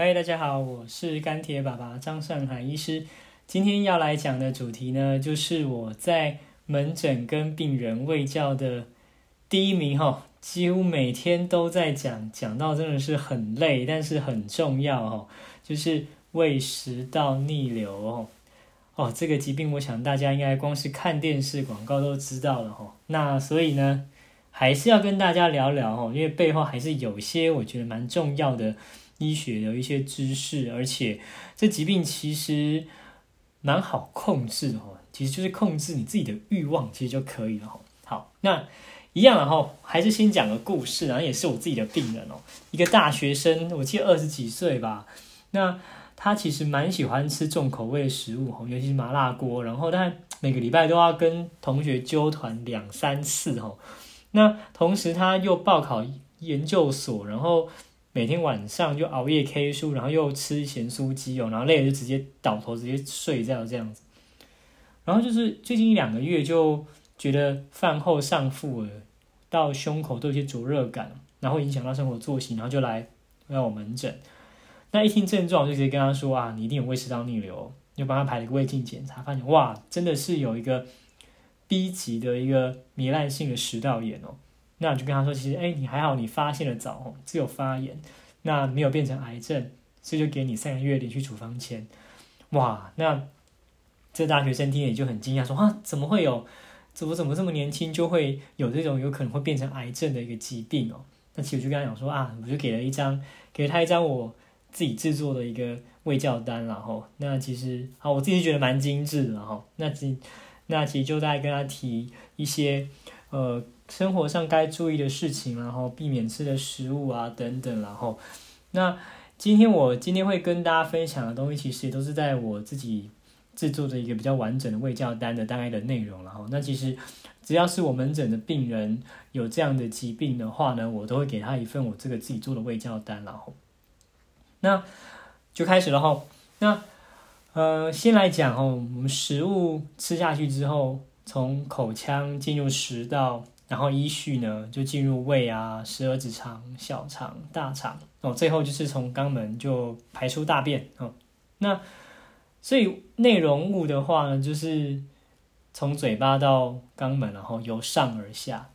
嗨，大家好，我是干铁爸爸张尚海医师。今天要来讲的主题呢，就是我在门诊跟病人喂教的第一名哈，几乎每天都在讲，讲到真的是很累，但是很重要哦，就是胃食道逆流哦。哦，这个疾病，我想大家应该光是看电视广告都知道了哈。那所以呢，还是要跟大家聊聊哦，因为背后还是有些我觉得蛮重要的。医学的一些知识，而且这疾病其实蛮好控制的哦，其实就是控制你自己的欲望，其实就可以了哈。好，那一样然后还是先讲个故事，然后也是我自己的病人哦，一个大学生，我记得二十几岁吧。那他其实蛮喜欢吃重口味的食物哦，尤其是麻辣锅，然后他每个礼拜都要跟同学纠团两三次哦。那同时他又报考研究所，然后。每天晚上就熬夜 K 书，然后又吃咸酥鸡哦，然后累了就直接倒头直接睡觉这样子。然后就是最近一两个月就觉得饭后上腹了，到胸口都有些灼热感，然后影响到生活作息，然后就来来我门诊。那一听症状就直接跟他说啊，你一定有胃食道逆流，就帮他排了个胃镜检查，发现哇，真的是有一个 B 级的一个糜烂性的食道炎哦。那就跟他说，其实哎，你还好，你发现的早，只有发炎，那没有变成癌症，所以就给你三个月连续处方签。哇，那这大学生听也就很惊讶，说啊，怎么会有？怎么怎么这么年轻就会有这种有可能会变成癌症的一个疾病哦？那其实我就跟他讲说啊，我就给了一张，给了他一张我自己制作的一个胃教单，然后那其实啊，我自己觉得蛮精致的哈。那其那其实就在跟他提一些呃。生活上该注意的事情，然后避免吃的食物啊等等，然后那今天我今天会跟大家分享的东西，其实也都是在我自己制作的一个比较完整的胃教单的大概的内容，然后那其实只要是我门诊的病人有这样的疾病的话呢，我都会给他一份我这个自己做的胃教单，然后那就开始了哈，那呃先来讲哦，我们食物吃下去之后，从口腔进入食道。然后依序呢，就进入胃啊、十二指肠、小肠、大肠哦，最后就是从肛门就排出大便哦。那所以内容物的话呢，就是从嘴巴到肛门，然后由上而下。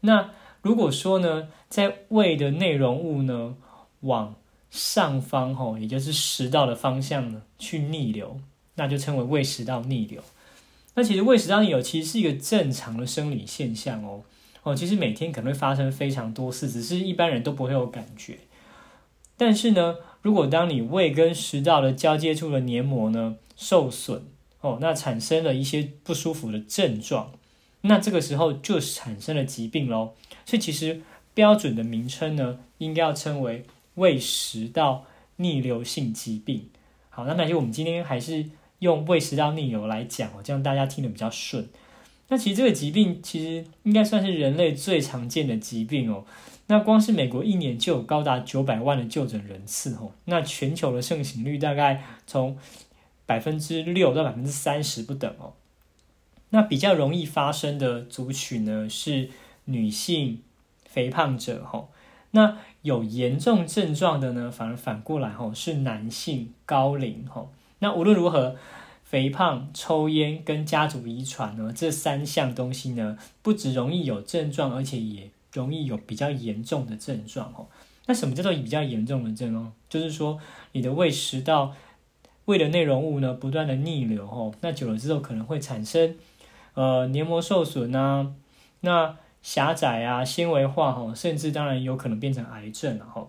那如果说呢，在胃的内容物呢往上方吼，也就是食道的方向呢去逆流，那就称为胃食道逆流。那其实胃食道逆流其实是一个正常的生理现象哦，哦，其实每天可能会发生非常多次，只是一般人都不会有感觉。但是呢，如果当你胃跟食道的交接处的黏膜呢受损哦，那产生了一些不舒服的症状，那这个时候就产生了疾病喽。所以其实标准的名称呢，应该要称为胃食道逆流性疾病。好，那那就我们今天还是。用胃食道逆流来讲哦，这样大家听得比较顺。那其实这个疾病其实应该算是人类最常见的疾病哦。那光是美国一年就有高达九百万的就诊人次哦。那全球的盛行率大概从百分之六到百分之三十不等哦。那比较容易发生的族群呢是女性肥胖者哈。那有严重症状的呢，反而反过来哈是男性高龄哈。那无论如何，肥胖、抽烟跟家族遗传呢，这三项东西呢，不只容易有症状，而且也容易有比较严重的症状哦。那什么叫做比较严重的症状？就是说你的胃食道胃的内容物呢，不断的逆流哦，那久了之后可能会产生呃黏膜受损啊，那狭窄啊、纤维化哈，甚至当然有可能变成癌症了哈。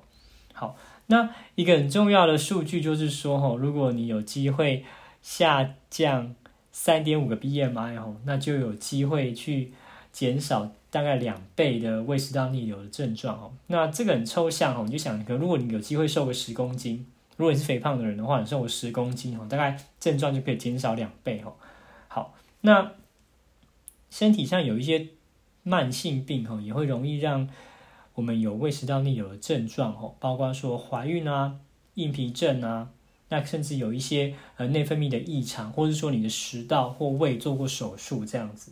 好。那一个很重要的数据就是说，哦，如果你有机会下降三点五个 BMI 哦，那就有机会去减少大概两倍的胃食道逆流的症状哦。那这个很抽象哦，你就想，可如果你有机会瘦个十公斤，如果你是肥胖的人的话，你瘦个十公斤哦，大概症状就可以减少两倍哦。好，那身体上有一些慢性病哦，也会容易让。我们有胃食道逆流的症状哦，包括说怀孕啊、硬皮症啊，那甚至有一些呃内分泌的异常，或者说你的食道或胃做过手术这样子。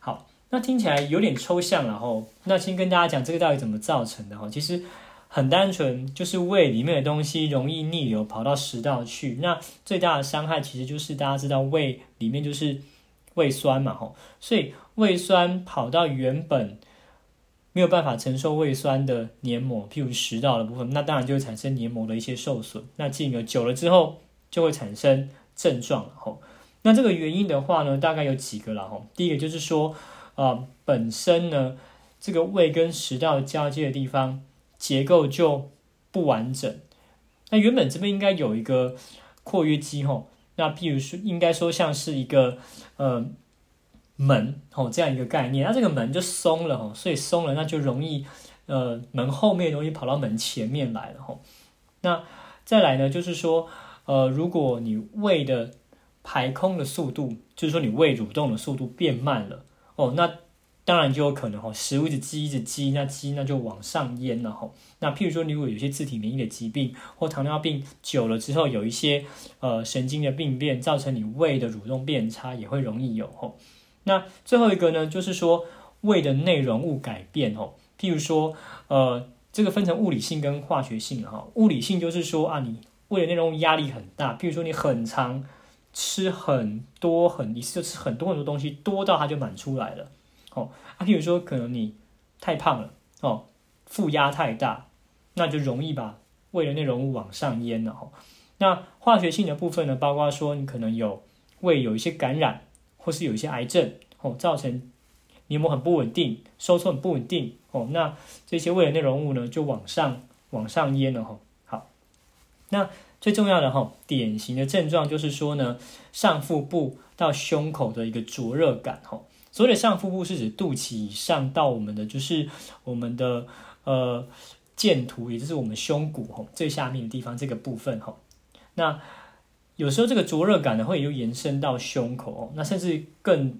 好，那听起来有点抽象了吼。那先跟大家讲这个到底怎么造成的哈。其实很单纯，就是胃里面的东西容易逆流跑到食道去。那最大的伤害其实就是大家知道胃里面就是胃酸嘛，吼，所以胃酸跑到原本没有办法承受胃酸的黏膜，譬如食道的部分，那当然就会产生黏膜的一些受损。那进而久了之后就会产生症状，吼。那这个原因的话呢，大概有几个了，吼。第一个就是说，啊，本身呢这个胃跟食道交接的地方。结构就不完整。那原本这边应该有一个括约肌吼，那譬如说应该说像是一个呃门吼这样一个概念，那这个门就松了吼，所以松了那就容易呃门后面容易跑到门前面来了吼。那再来呢，就是说呃如果你胃的排空的速度，就是说你胃蠕动的速度变慢了哦，那。当然就有可能哈，食物一直积一直积，那积那就往上淹了吼。那譬如说，如果有些自体免疫的疾病或糖尿病久了之后，有一些呃神经的病变，造成你胃的蠕动变差，也会容易有吼。那最后一个呢，就是说胃的内容物改变哦。譬如说，呃，这个分成物理性跟化学性哈。物理性就是说啊，你胃的内容物压力很大，譬如说你很长吃很多很一次就吃很多很多东西，多到它就满出来了。哦，啊，譬如说，可能你太胖了，哦，负压太大，那就容易把胃的内容物往上淹了，哦。那化学性的部分呢，包括说你可能有胃有一些感染，或是有一些癌症，哦，造成黏膜很不稳定，收缩很不稳定，哦，那这些胃的内容物呢，就往上往上淹了，哈。好，那最重要的哈，典型的症状就是说呢，上腹部到胸口的一个灼热感，哈。所谓的上腹部是指肚脐以上到我们的就是我们的呃剑突，也就是我们胸骨吼最下面的地方这个部分吼。那有时候这个灼热感呢会又延伸到胸口，那甚至更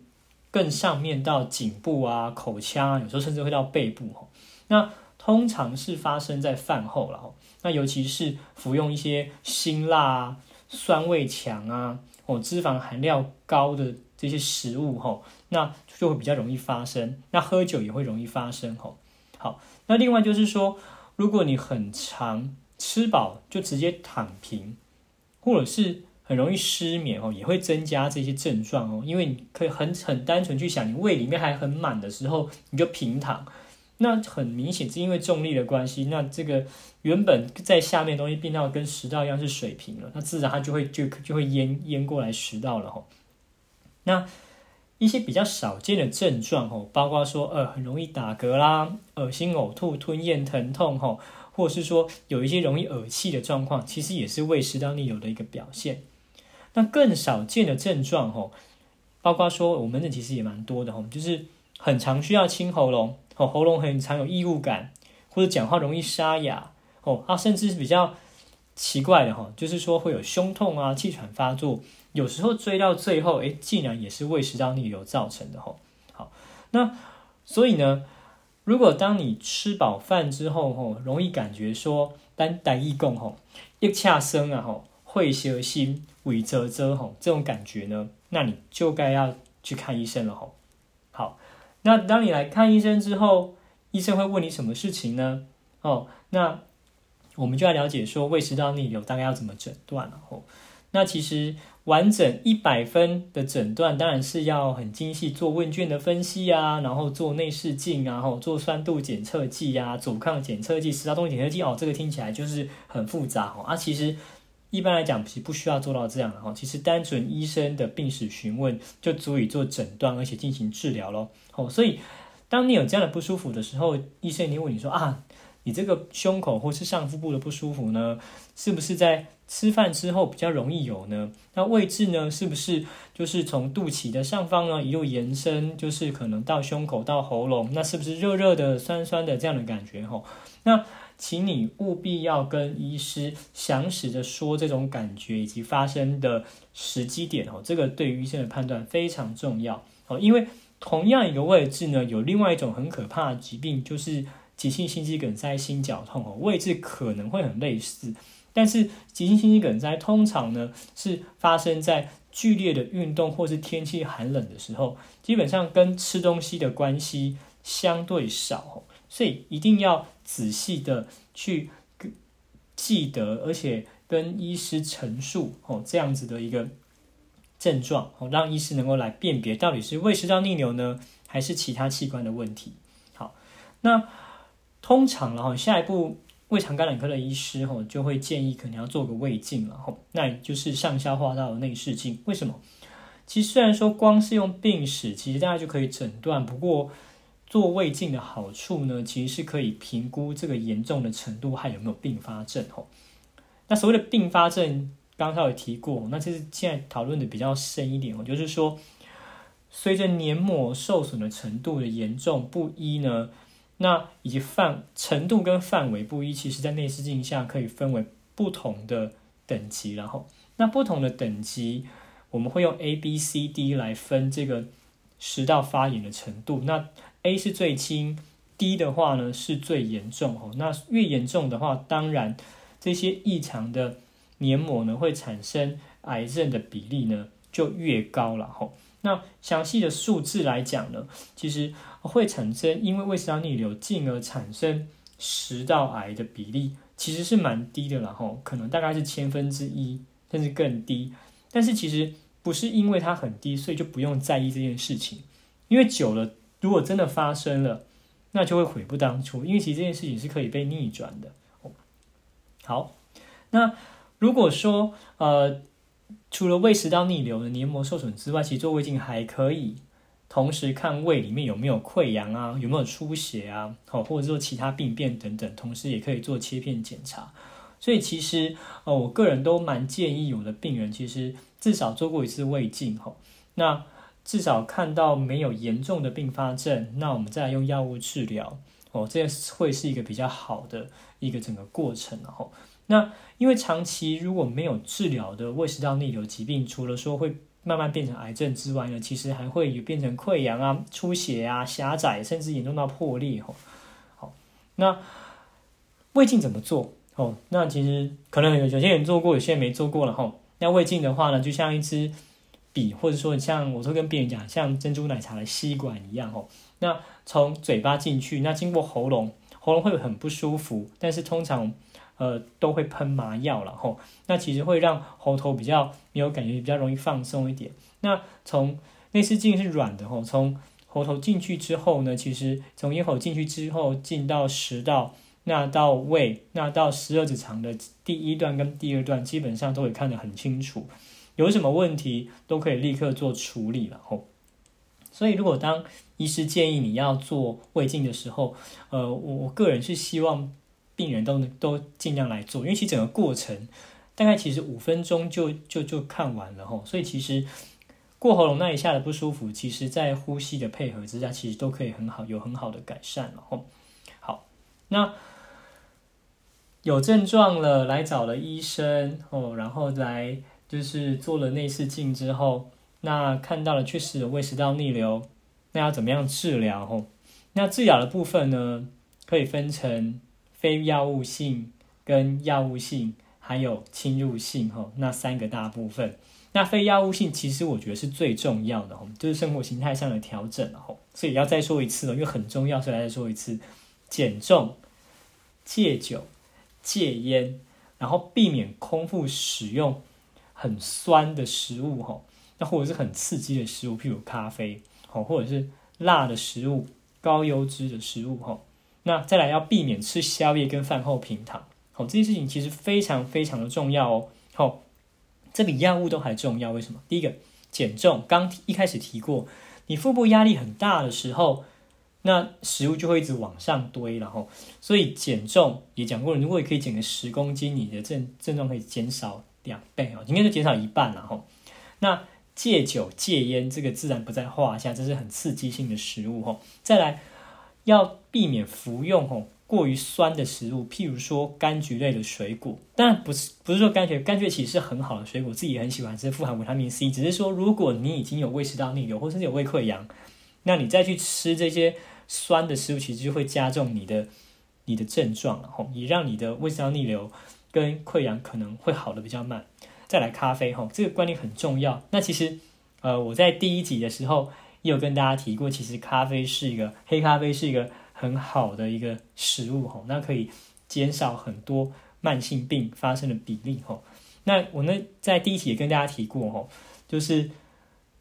更上面到颈部啊、口腔啊，有时候甚至会到背部吼。那通常是发生在饭后了吼。那尤其是服用一些辛辣、啊酸味强啊、哦脂肪含量高的这些食物吼。那就会比较容易发生，那喝酒也会容易发生吼。好，那另外就是说，如果你很长吃饱就直接躺平，或者是很容易失眠哦，也会增加这些症状哦。因为你可以很很单纯去想，你胃里面还很满的时候，你就平躺，那很明显是因为重力的关系，那这个原本在下面东西变到跟食道一样是水平了，那自然它就会就就会淹淹过来食道了吼。那一些比较少见的症状哦，包括说呃很容易打嗝啦、恶心、呕吐、吞咽、疼痛吼，或者是说有一些容易恶气的状况，其实也是胃食道逆流的一个表现。那更少见的症状吼，包括说我们的其实也蛮多的吼，就是很常需要清喉咙哦，喉咙很常有异物感，或者讲话容易沙哑哦，啊，甚至是比较奇怪的哈，就是说会有胸痛啊、气喘发作。有时候追到最后，哎，竟然也是胃食道逆流造成的吼。好，那所以呢，如果当你吃饱饭之后吼，容易感觉说单单一共吼，一恰生啊吼，会蛇心、胃啧啧吼，这种感觉呢，那你就该要去看医生了吼。好，那当你来看医生之后，医生会问你什么事情呢？哦，那我们就要了解说胃食道逆流大概要怎么诊断了吼。那其实。完整一百分的诊断当然是要很精细做问卷的分析啊，然后做内视镜啊，后做酸度检测剂啊，阻抗检测剂、食道动力检测剂哦，这个听起来就是很复杂哦。啊，其实一般来讲是不需要做到这样的哈，其实单纯医生的病史询问就足以做诊断，而且进行治疗咯。哦，所以当你有这样的不舒服的时候，医生一定问你说啊。你这个胸口或是上腹部的不舒服呢，是不是在吃饭之后比较容易有呢？那位置呢，是不是就是从肚脐的上方呢一路延伸，就是可能到胸口到喉咙？那是不是热热的、酸酸的这样的感觉？吼，那请你务必要跟医师详实的说这种感觉以及发生的时机点哦，这个对于医生的判断非常重要哦，因为同样一个位置呢，有另外一种很可怕的疾病，就是。急性心肌梗塞、心绞痛哦，位置可能会很类似，但是急性心肌梗塞通常呢是发生在剧烈的运动或是天气寒冷的时候，基本上跟吃东西的关系相对少，所以一定要仔细的去记得，而且跟医师陈述哦这样子的一个症状哦，让医师能够来辨别到底是胃食道逆流呢，还是其他器官的问题。好，那通常然后下一步胃肠感染科的医师吼就会建议可能要做个胃镜了吼，那就是上消化道的内视镜。为什么？其实虽然说光是用病史，其实大家就可以诊断。不过做胃镜的好处呢，其实是可以评估这个严重的程度，还有没有并发症。吼，那所谓的并发症，刚才有提过，那这是现在讨论的比较深一点哦，就是说随着黏膜受损的程度的严重不一呢，那以及范程度跟范围不一，其实在内视镜下可以分为不同的等级，然后那不同的等级。我们会用 A、B、C、D 来分这个食道发炎的程度。那 A 是最轻，D 的话呢是最严重哦。那越严重的话，当然这些异常的黏膜呢会产生癌症的比例呢就越高了吼。那详细的数字来讲呢，其实会产生因为胃食道逆流进而产生食道癌的比例其实是蛮低的了吼，可能大概是千分之一甚至更低。但是其实。不是因为它很低，所以就不用在意这件事情。因为久了，如果真的发生了，那就会悔不当初。因为其实这件事情是可以被逆转的。好，那如果说呃，除了胃食道逆流的黏膜受损之外，其实做胃镜还可以同时看胃里面有没有溃疡啊，有没有出血啊，好，或者说其他病变等等，同时也可以做切片检查。所以其实呃，我个人都蛮建议有的病人其实。至少做过一次胃镜，吼，那至少看到没有严重的并发症，那我们再来用药物治疗，哦，这会是一个比较好的一个整个过程，然后，那因为长期如果没有治疗的胃食道逆流疾病，除了说会慢慢变成癌症之外呢，其实还会有变成溃疡啊、出血啊、狭窄，甚至严重到破裂，吼，好，那胃镜怎么做？哦，那其实可能有有些人做过，有些人没做过了，吼。那胃镜的话呢，就像一支笔，或者说像我都跟病人讲，像珍珠奶茶的吸管一样哦。那从嘴巴进去，那经过喉咙，喉咙会很不舒服，但是通常呃都会喷麻药了吼。那其实会让喉头比较没有感觉，比较容易放松一点。那从内视镜是软的吼，从喉头进去之后呢，其实从咽喉进去之后进到食道。那到胃，那到十二指肠的第一段跟第二段，基本上都会看得很清楚，有什么问题都可以立刻做处理了吼。所以，如果当医师建议你要做胃镜的时候，呃，我我个人是希望病人都都尽量来做，因为其整个过程大概其实五分钟就就就看完了吼。所以，其实过喉咙那一下的不舒服，其实在呼吸的配合之下，其实都可以很好有很好的改善了吼。好，那。有症状了，来找了医生哦，然后来就是做了内视镜之后，那看到了确实有胃食道逆流，那要怎么样治疗？吼，那治疗的部分呢，可以分成非药物性、跟药物性，还有侵入性，哈，那三个大部分。那非药物性其实我觉得是最重要的，哦，就是生活形态上的调整，哦，所以要再说一次了，因为很重要，所以再说一次，减重、戒酒。戒烟，然后避免空腹使用很酸的食物，哈，那或者是很刺激的食物，譬如咖啡，好，或者是辣的食物、高油脂的食物，哈，那再来要避免吃宵夜跟饭后平糖，好，这件事情其实非常非常的重要哦，好，这比药物都还重要，为什么？第一个减重，刚一开始提过，你腹部压力很大的时候。那食物就会一直往上堆，然后，所以减重也讲过了，如果可以减个十公斤，你的症症状可以减少两倍哦，应该就减少一半了哈。那戒酒戒烟，这个自然不在话下，这是很刺激性的食物哈。再来，要避免服用吼过于酸的食物，譬如说柑橘类的水果，当然不是不是说柑橘，柑橘其实是很好的水果，自己很喜欢吃，富含维他命 C，只是说如果你已经有胃食道逆流，或者是有胃溃疡，那你再去吃这些。酸的食物其实就会加重你的你的症状了吼，也让你的胃食道逆流跟溃疡可能会好的比较慢。再来咖啡吼，这个观念很重要。那其实呃我在第一集的时候也有跟大家提过，其实咖啡是一个黑咖啡是一个很好的一个食物吼，那可以减少很多慢性病发生的比例吼。那我呢在第一题也跟大家提过吼，就是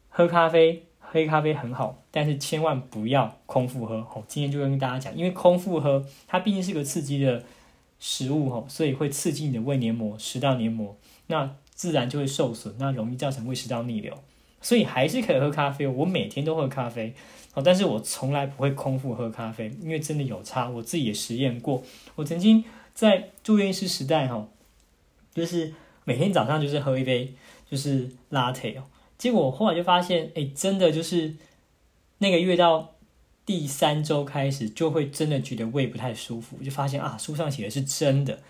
喝咖啡，黑咖啡很好，但是千万不要空腹喝吼。今天就跟大家讲，因为空腹喝它毕竟是个刺激的食物吼，所以会刺激你的胃黏膜、食道黏膜，那自然就会受损，那容易造成胃食道逆流。所以还是可以喝咖啡，我每天都喝咖啡，哦，但是我从来不会空腹喝咖啡，因为真的有差，我自己也实验过。我曾经在住院医师时代，哈，就是每天早上就是喝一杯就是 latte 哦，结果后来就发现，哎，真的就是那个月到第三周开始，就会真的觉得胃不太舒服，就发现啊，书上写的是真的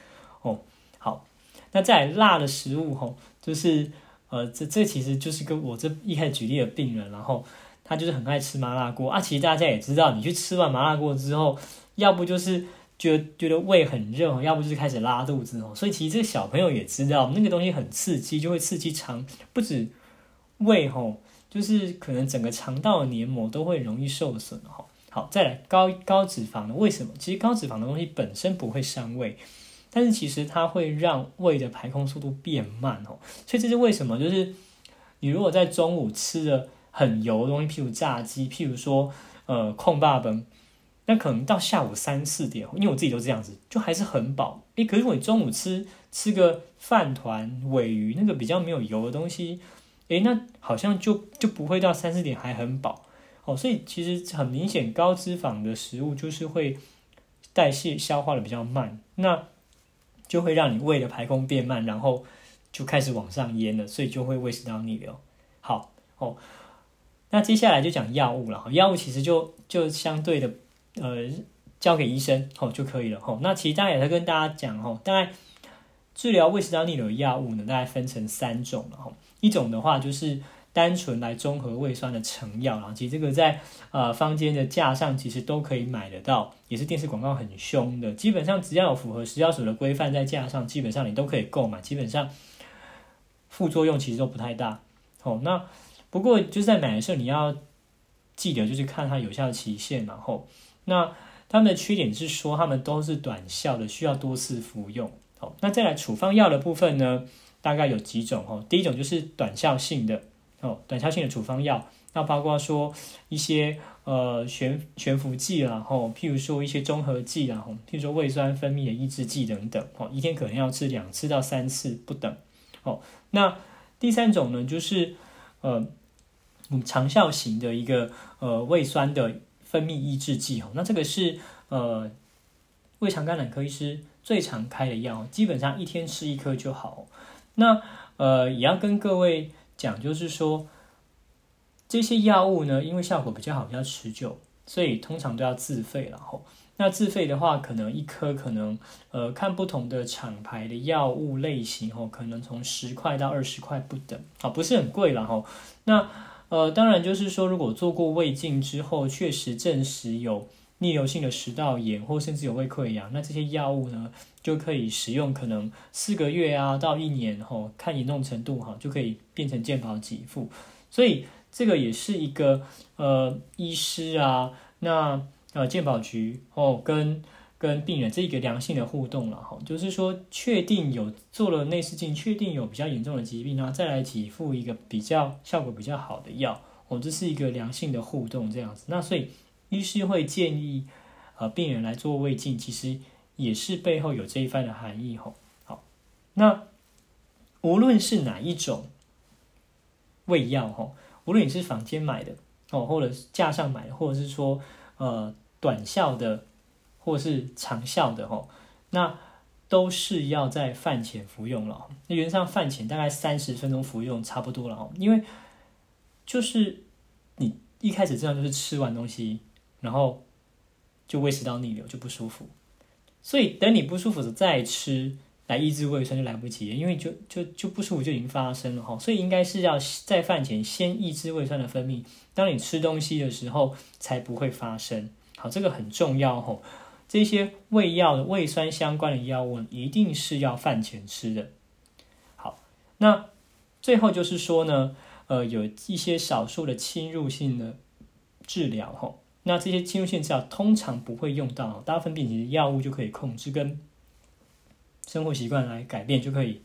哦。好，那再辣的食物，哈，就是。呃，这这其实就是跟我这一开始举例的病人，然后他就是很爱吃麻辣锅啊。其实大家也知道，你去吃完麻辣锅之后，要不就是觉得觉得胃很热，要不就是开始拉肚子哦。所以其实这个小朋友也知道，那个东西很刺激，就会刺激肠，不止胃吼，就是可能整个肠道的黏膜都会容易受损哈。好，再来高高脂肪的，为什么？其实高脂肪的东西本身不会伤胃。但是其实它会让胃的排空速度变慢哦，所以这是为什么？就是你如果在中午吃的很油的东西，譬如炸鸡，譬如说呃控霸本，那可能到下午三四点，因为我自己都这样子，就还是很饱。诶，可是我中午吃吃个饭团、尾鱼那个比较没有油的东西，诶，那好像就就不会到三四点还很饱哦。所以其实很明显，高脂肪的食物就是会代谢消化的比较慢。那就会让你胃的排空变慢，然后就开始往上淹了，所以就会胃食道逆流。好哦，那接下来就讲药物了。药物其实就就相对的，呃，交给医生哦就可以了。吼，那其实大家也在跟大家讲，吼，大概治疗胃食道逆流的药物呢，大概分成三种了。吼，一种的话就是。单纯来中和胃酸的成药，然后其实这个在呃坊间的架上其实都可以买得到，也是电视广告很凶的。基本上只要有符合食药署的规范在架上，基本上你都可以购买。基本上副作用其实都不太大。哦，那不过就是在买的时候你要记得就是看它有效期限，然后那它们的缺点是说它们都是短效的，需要多次服用。好，那再来处方药的部分呢，大概有几种哦。第一种就是短效性的。哦，短效性的处方药，那包括说一些呃悬悬浮剂然后譬如说一些综合剂然后譬如说胃酸分泌的抑制剂等等，哦，一天可能要吃两次到三次不等。哦，那第三种呢，就是呃长效型的一个呃胃酸的分泌抑制剂，哦，那这个是呃胃肠肝胆科医师最常开的药，基本上一天吃一颗就好。那呃也要跟各位。讲就是说，这些药物呢，因为效果比较好、比较持久，所以通常都要自费。然后，那自费的话，可能一颗可能，呃，看不同的厂牌的药物类型，哦，可能从十块到二十块不等，啊，不是很贵了，哈。那，呃，当然就是说，如果做过胃镜之后，确实证实有。逆流性的食道炎，或甚至有胃溃疡，那这些药物呢，就可以使用，可能四个月啊到一年后，看严重程度哈，就可以变成健保给付。所以这个也是一个呃医师啊，那呃健保局哦跟跟病人这一个良性的互动了哈，就是说确定有做了内视镜，确定有比较严重的疾病，然后再来给付一个比较效果比较好的药哦，这是一个良性的互动这样子。那所以。医师会建议，呃，病人来做胃镜，其实也是背后有这一番的含义吼。好，那无论是哪一种胃药吼，无论你是房间买的哦，或者是架上买的，或者是说呃短效的，或者是长效的吼，那都是要在饭前服用了。那原则上饭前大概三十分钟服用差不多了哦，因为就是你一开始这样就是吃完东西。然后就胃食道逆流就不舒服，所以等你不舒服的再吃来抑制胃酸就来不及，因为就就就不舒服就已经发生了哈，所以应该是要在饭前先抑制胃酸的分泌，当你吃东西的时候才不会发生。好，这个很重要哈，这些胃药的胃酸相关的药物一定是要饭前吃的。好，那最后就是说呢，呃，有一些少数的侵入性的治疗哈。那这些侵入性治疗通常不会用到，大部分病其实药物就可以控制，跟生活习惯来改变就可以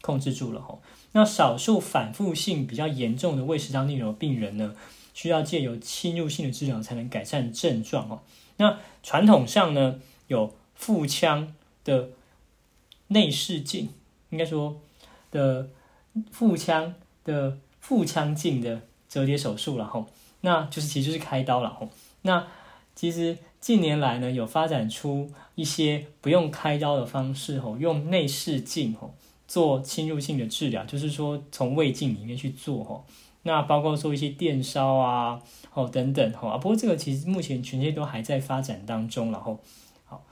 控制住了哈。那少数反复性比较严重的胃食道逆流病人呢，需要借由侵入性的治疗才能改善症状哦。那传统上呢，有腹腔的内视镜，应该说的腹腔的腹腔镜的折叠手术了哈。那就是其实就是开刀了哈。那其实近年来呢，有发展出一些不用开刀的方式吼，用内视镜吼做侵入性的治疗，就是说从胃镜里面去做吼。那包括做一些电烧啊，哦等等吼啊。不过这个其实目前全世界都还在发展当中，然后好，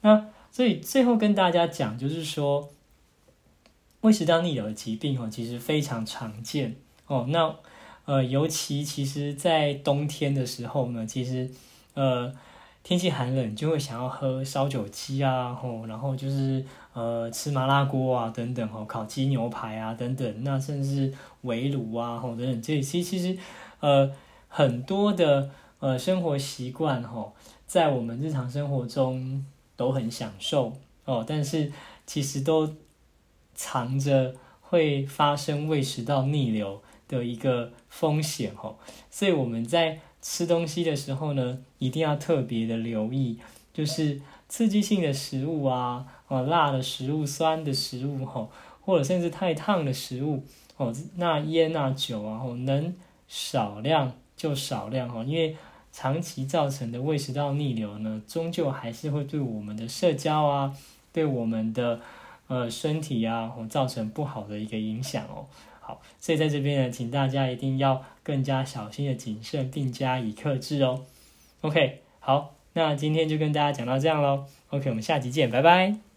那所以最后跟大家讲，就是说胃食道逆流的疾病哦，其实非常常见哦。那呃，尤其其实，在冬天的时候呢，其实，呃，天气寒冷，就会想要喝烧酒鸡啊，吼，然后就是呃，吃麻辣锅啊，等等，吼，烤鸡牛排啊，等等，那甚至围炉啊，吼，等等，这些其实，呃，很多的呃生活习惯，吼，在我们日常生活中都很享受哦，但是其实都藏着会发生胃食道逆流。的一个风险哦，所以我们在吃东西的时候呢，一定要特别的留意，就是刺激性的食物啊，哦，辣的食物、酸的食物哈，或者甚至太烫的食物哦，那烟啊、酒啊，哦，能少量就少量哈，因为长期造成的胃食道逆流呢，终究还是会对我们的社交啊，对我们的呃身体啊，造成不好的一个影响哦。好，所以在这边呢，请大家一定要更加小心的谨慎，并加以克制哦。OK，好，那今天就跟大家讲到这样喽。OK，我们下集见，拜拜。